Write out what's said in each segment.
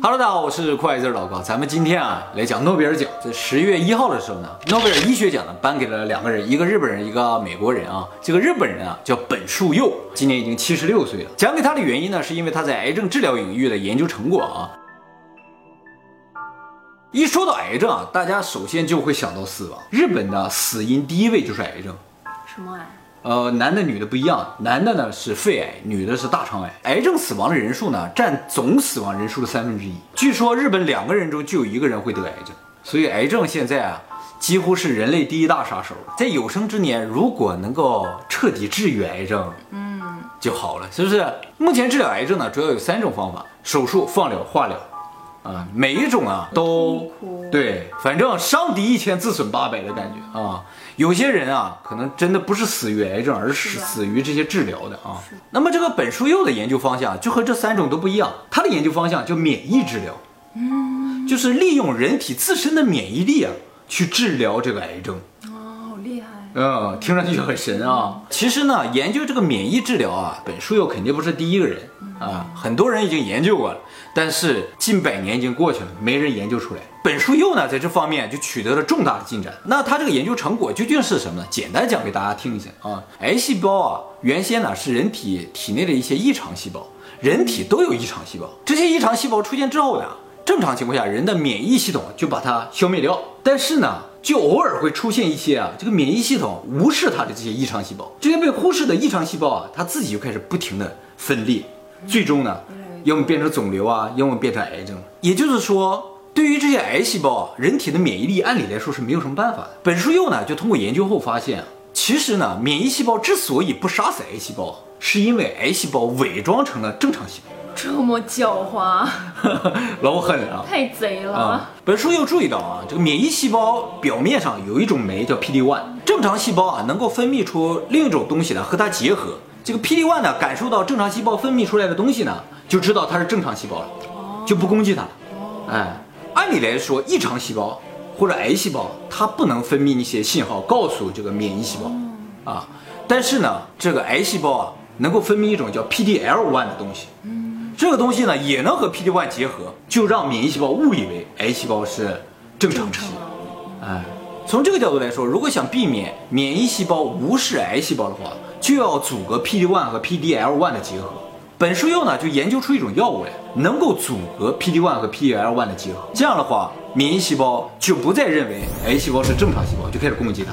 Hello，大家好，我是酷爱字老高。咱们今天啊来讲诺贝尔奖。在十月一号的时候呢，诺贝尔医学奖呢颁给了两个人，一个日本人，一个美国人啊。这个日本人啊叫本树佑，今年已经七十六岁了。奖给他的原因呢，是因为他在癌症治疗领域的研究成果啊。一说到癌症啊，大家首先就会想到死亡。日本的死因第一位就是癌症。什么癌？呃，男的女的不一样，男的呢是肺癌，女的是大肠癌。癌症死亡的人数呢占总死亡人数的三分之一。据说日本两个人中就有一个人会得癌症，所以癌症现在啊几乎是人类第一大杀手。在有生之年，如果能够彻底治愈癌症，嗯，就好了，是不是？目前治疗癌症呢主要有三种方法：手术、放疗、化疗。啊，每一种啊都对，反正伤敌一千自损八百的感觉啊。有些人啊，可能真的不是死于癌症，而是死于这些治疗的啊。那么这个本书佑的研究方向就和这三种都不一样，他的研究方向叫免疫治疗，嗯，就是利用人体自身的免疫力啊去治疗这个癌症。嗯，听上去很神啊。其实呢，研究这个免疫治疗啊，本书佑肯定不是第一个人啊，很多人已经研究过了。但是近百年已经过去了，没人研究出来。本书佑呢，在这方面就取得了重大的进展。那他这个研究成果究竟是什么呢？简单讲给大家听一下啊。癌细胞啊，原先呢是人体体内的一些异常细胞，人体都有异常细胞。这些异常细胞出现之后呢，正常情况下人的免疫系统就把它消灭掉。但是呢，就偶尔会出现一些啊，这个免疫系统无视它的这些异常细胞，这些被忽视的异常细胞啊，它自己就开始不停的分裂，最终呢。要么变成肿瘤啊，要么变成癌症。也就是说，对于这些癌细胞啊，人体的免疫力按理来说是没有什么办法的。本书又呢就通过研究后发现，其实呢，免疫细胞之所以不杀死癌细胞，是因为癌细胞伪装成了正常细胞。这么狡猾，老狠了，太贼了。本书又注意到啊，这个免疫细胞表面上有一种酶叫 PD-1，正常细胞啊能够分泌出另一种东西呢和它结合。这个 PD-1 呢感受到正常细胞分泌出来的东西呢。就知道它是正常细胞了，就不攻击它。哎，按理来说，异常细胞或者癌细胞，它不能分泌一些信号告诉这个免疫细胞啊。但是呢，这个癌细胞啊，能够分泌一种叫 PDL1 的东西。这个东西呢，也能和 PD-1 结合，就让免疫细胞误以为癌细胞是正常细胞。哎，从这个角度来说，如果想避免免疫细胞无视癌细胞的话，就要阻隔 PD-1 和 PDL1 的结合。本书佑呢就研究出一种药物来，能够阻隔 PD-1 和 PDL1 的结合。这样的话，免疫细胞就不再认为癌细胞是正常细胞，就开始攻击它。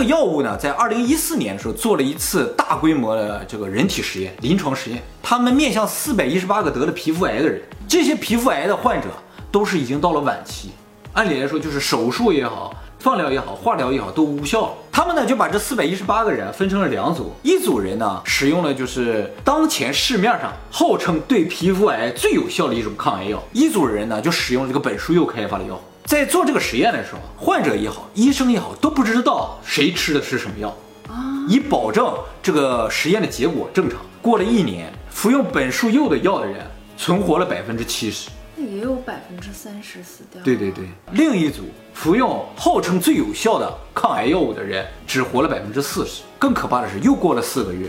个药物呢，在二零一四年的时候做了一次大规模的这个人体实验，临床实验。他们面向四百一十八个得了皮肤癌的人，这些皮肤癌的患者都是已经到了晚期，按理来说就是手术也好。放疗也好，化疗也好，都无效了。他们呢就把这四百一十八个人分成了两组，一组人呢使用了就是当前市面上号称对皮肤癌最有效的一种抗癌药，一组人呢就使用这个本书又开发的药。在做这个实验的时候，患者也好，医生也好，都不知道谁吃的是什么药啊，以保证这个实验的结果正常。过了一年，服用本书佑的药的人存活了百分之七十。那也有百分之三十死掉。对对对，另一组服用号称最有效的抗癌药物的人只活了百分之四十。更可怕的是，又过了四个月，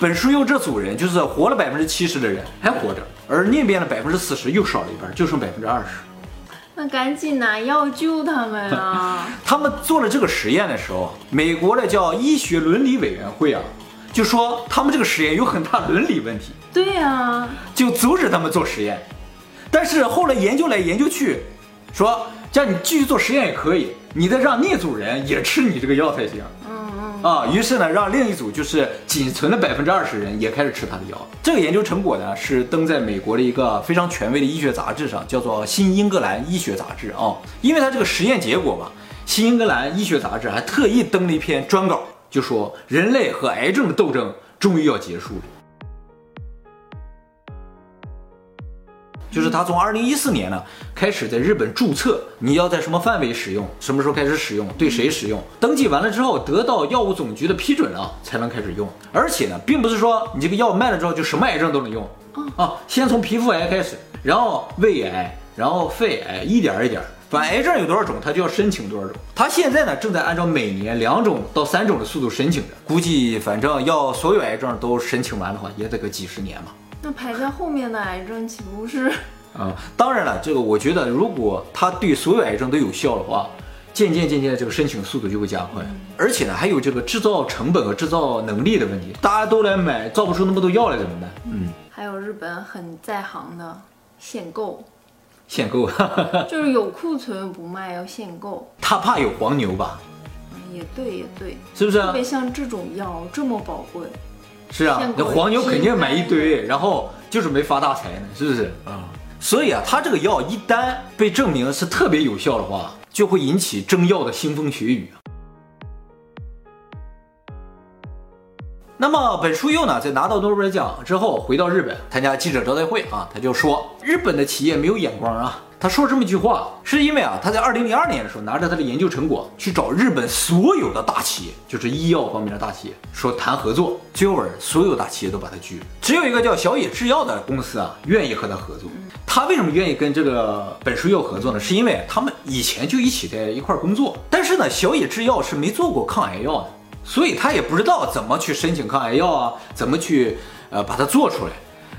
本书佑这组人就是活了百分之七十的人还活着，而那边的百分之四十又少了一半，就剩百分之二十。那赶紧拿药救他们啊！他们做了这个实验的时候，美国的叫医学伦理委员会啊，就说他们这个实验有很大伦理问题。对呀，就阻止他们做实验。但是后来研究来研究去，说叫你继续做实验也可以，你得让那组人也吃你这个药才行。啊，于是呢，让另一组就是仅存的百分之二十人也开始吃他的药。这个研究成果呢是登在美国的一个非常权威的医学杂志上，叫做《新英格兰医学杂志》啊。因为它这个实验结果嘛，《新英格兰医学杂志》还特意登了一篇专稿，就说人类和癌症的斗争终于要结束了。就是他从二零一四年呢开始在日本注册，你要在什么范围使用，什么时候开始使用，对谁使用，登记完了之后得到药物总局的批准了才能开始用。而且呢，并不是说你这个药卖了之后就什么癌症都能用啊，先从皮肤癌开始，然后胃癌，然后肺癌，一点一点。反正癌症有多少种，他就要申请多少种。他现在呢，正在按照每年两种到三种的速度申请着，估计反正要所有癌症都申请完的话，也得个几十年嘛。那排在后面的癌症岂不是？啊、当然了，这个我觉得，如果它对所有癌症都有效的话，渐渐渐渐这个申请速度就会加快，而且呢，还有这个制造成本和制造能力的问题，大家都来买，造不出那么多药来怎么办？嗯，还有日本很在行的限购，限购，就是有库存不卖，要限购。他怕有黄牛吧？嗯，也对，也对，是不是啊？特别像这种药这么宝贵，是啊那黄牛肯定买一堆，然后就是没发大财呢，是不是啊？所以啊，它这个药一旦被证明是特别有效的话，就会引起争药的腥风血雨啊。那么本书佑呢，在拿到诺贝尔奖之后，回到日本参加记者招待会啊，他就说日本的企业没有眼光啊。他说这么一句话，是因为啊，他在二零零二年的时候拿着他的研究成果去找日本所有的大企业，就是医药方面的大企业，说谈合作，最后所有大企业都把他拒了，只有一个叫小野制药的公司啊，愿意和他合作。他为什么愿意跟这个本书佑合作呢？是因为他们以前就一起在一块儿工作，但是呢，小野制药是没做过抗癌药的，所以他也不知道怎么去申请抗癌药啊，怎么去呃把它做出来。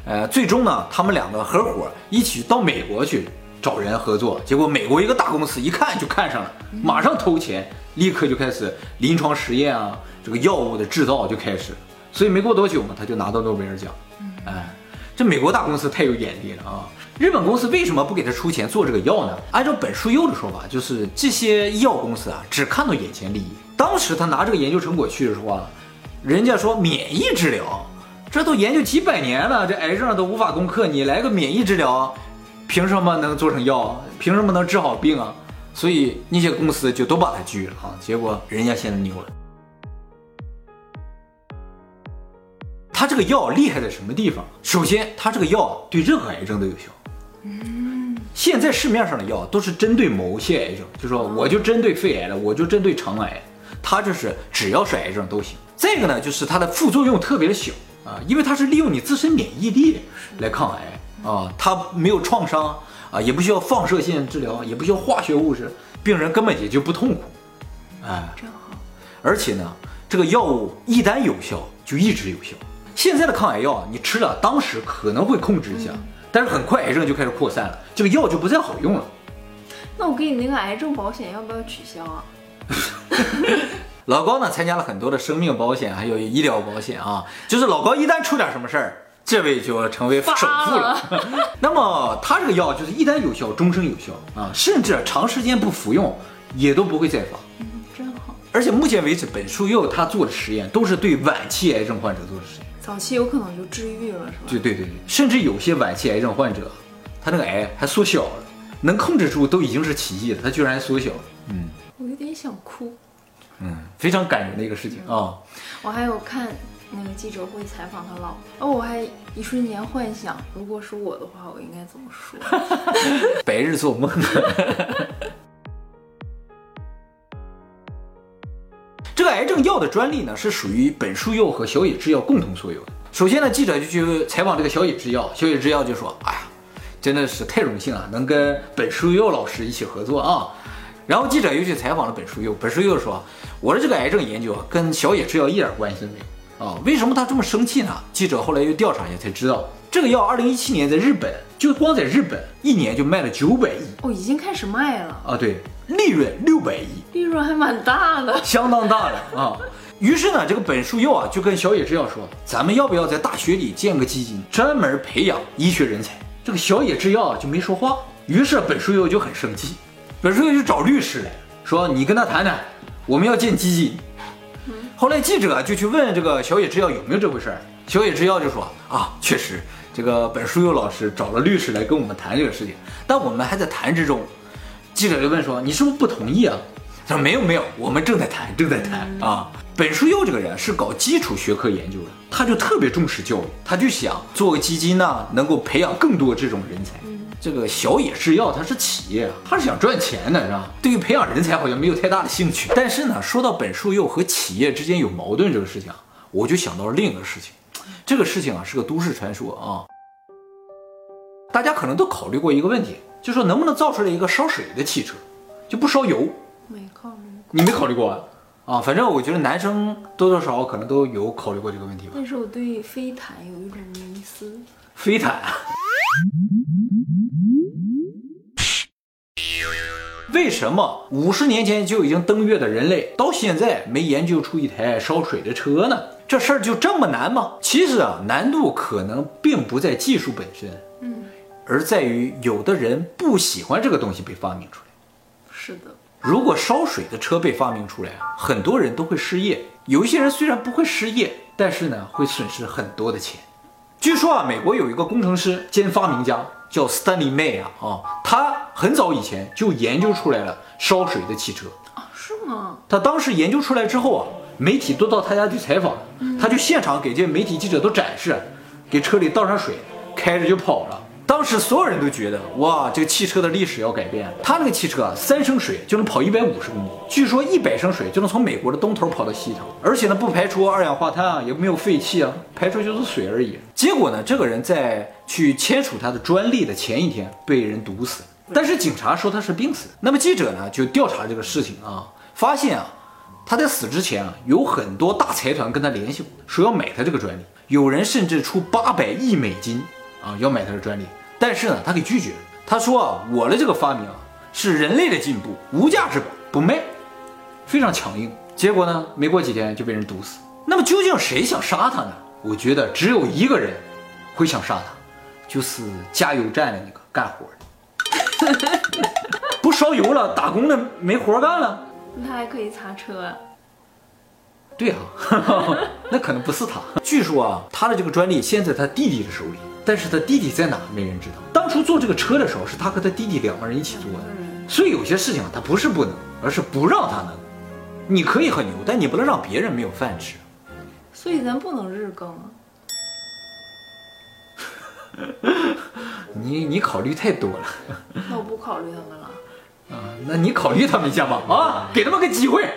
呃，最终呢，他们两个合伙一起到美国去找人合作，结果美国一个大公司一看就看上了，马上投钱，立刻就开始临床实验啊，这个药物的制造就开始，所以没过多久嘛，他就拿到诺贝尔奖。哎，这美国大公司太有眼力了啊！日本公司为什么不给他出钱做这个药呢？按照本书佑的说法，就是这些医药公司啊，只看到眼前利益。当时他拿这个研究成果去的时候啊，人家说免疫治疗，这都研究几百年了，这癌症都无法攻克，你来个免疫治疗，凭什么能做成药？凭什么能治好病啊？所以那些公司就都把他拒了啊。结果人家现在牛了。它这个药厉害在什么地方？首先，它这个药对任何癌症都有效。嗯现在市面上的药都是针对某些癌症，就说我就针对肺癌了，我就针对肠癌，它就是只要是癌症都行。再一个呢，就是它的副作用特别的小啊，因为它是利用你自身免疫力来抗癌啊，它没有创伤啊，也不需要放射线治疗，也不需要化学物质，病人根本也就不痛苦，哎，真好。而且呢，这个药物一旦有效，就一直有效。现在的抗癌药啊，你吃了当时可能会控制一下，但是很快癌症就开始扩散了，这个药就不再好用了。那我给你那个癌症保险要不要取消啊？老高呢参加了很多的生命保险，还有医疗保险啊，就是老高一旦出点什么事儿，这位就要成为首富了。那么他这个药就是一旦有效，终生有效啊，甚至长时间不服用也都不会再发。嗯，真好。而且目前为止，本书佑他做的实验都是对晚期癌症患者做的实验。早期有可能就治愈了，是吧？对对对对，甚至有些晚期癌症患者，他那个癌还缩小了，能控制住都已经是奇迹了，他居然还缩小了。嗯我有点想哭。嗯，非常感人的一个事情啊。我还有看那个记者会采访他老婆，哦，我还一瞬间幻想，如果是我的话，我应该怎么说？白日做梦。这个癌症药的专利呢，是属于本书佑和小野制药共同所有的。首先呢，记者就去采访这个小野制药，小野制药就说：“哎呀，真的是太荣幸了，能跟本书佑老师一起合作啊。”然后记者又去采访了本书佑，本书佑说：“我的这个癌症研究啊，跟小野制药一点关系都没有啊。为什么他这么生气呢？”记者后来又调查一下才知道，这个药二零一七年在日本就光在日本一年就卖了九百亿哦，已经开始卖了，啊，对，利润六百亿。利润还蛮大的。相当大的啊。于是呢，这个本书佑啊就跟小野制药说，咱们要不要在大学里建个基金，专门培养医学人才？这个小野制药啊就没说话。于是本书佑就很生气，本书佑就找律师来说，你跟他谈谈，我们要建基金。后来记者就去问这个小野制药有没有这回事儿，小野制药就说啊，确实，这个本书佑老师找了律师来跟我们谈这个事情，但我们还在谈之中。记者就问说：“你是不是不同意啊？”他说：“没有没有，我们正在谈，正在谈啊。”本书佑这个人是搞基础学科研究的，他就特别重视教育，他就想做个基金呢，能够培养更多这种人才。这个小野制药它是企业啊，他是想赚钱的，是吧？对于培养人才好像没有太大的兴趣。但是呢，说到本书佑和企业之间有矛盾这个事情啊，我就想到了另一个事情，这个事情啊是个都市传说啊。大家可能都考虑过一个问题，就说能不能造出来一个烧水的汽车，就不烧油。没考虑过，你没考虑过啊？啊，反正我觉得男生多多少少可能都有考虑过这个问题吧。但是我对飞毯有一种迷思。飞毯为什么五十年前就已经登月的人类，到现在没研究出一台烧水的车呢？这事儿就这么难吗？其实啊，难度可能并不在技术本身，嗯，而在于有的人不喜欢这个东西被发明出来。是的，如果烧水的车被发明出来啊，很多人都会失业。有一些人虽然不会失业，但是呢，会损失很多的钱。据说啊，美国有一个工程师兼发明家。叫 Stanley May 啊啊，他很早以前就研究出来了烧水的汽车啊，是吗？他当时研究出来之后啊，媒体都到他家去采访，他就现场给这些媒体记者都展示，给车里倒上水，开着就跑了。当时所有人都觉得，哇，这个汽车的历史要改变。他那个汽车啊，三升水就能跑一百五十公里，据说一百升水就能从美国的东头跑到西头，而且呢，不排出二氧化碳啊，也没有废气啊，排出就是水而已。结果呢，这个人在去签署他的专利的前一天被人毒死，但是警察说他是病死的。那么记者呢就调查这个事情啊，发现啊，他在死之前啊，有很多大财团跟他联系过，说要买他这个专利，有人甚至出八百亿美金。啊，要买他的专利，但是呢，他给拒绝了。他说啊，我的这个发明啊，是人类的进步，无价之宝，不卖，非常强硬。结果呢，没过几天就被人毒死。那么究竟谁想杀他呢？我觉得只有一个人会想杀他，就是加油站的那个干活的，不烧油了，打工的没活干了。那他还可以擦车啊？对啊，那可能不是他。据说啊，他的这个专利现在他弟弟的手里。但是他弟弟在哪？没人知道。当初做这个车的时候，是他和他弟弟两个人一起做的。所以有些事情他不是不能，而是不让他能。你可以很牛，但你不能让别人没有饭吃。所以咱不能日更啊。你你考虑太多了。那我不考虑他们了。啊，那你考虑他们一下吧。啊，给他们个机会。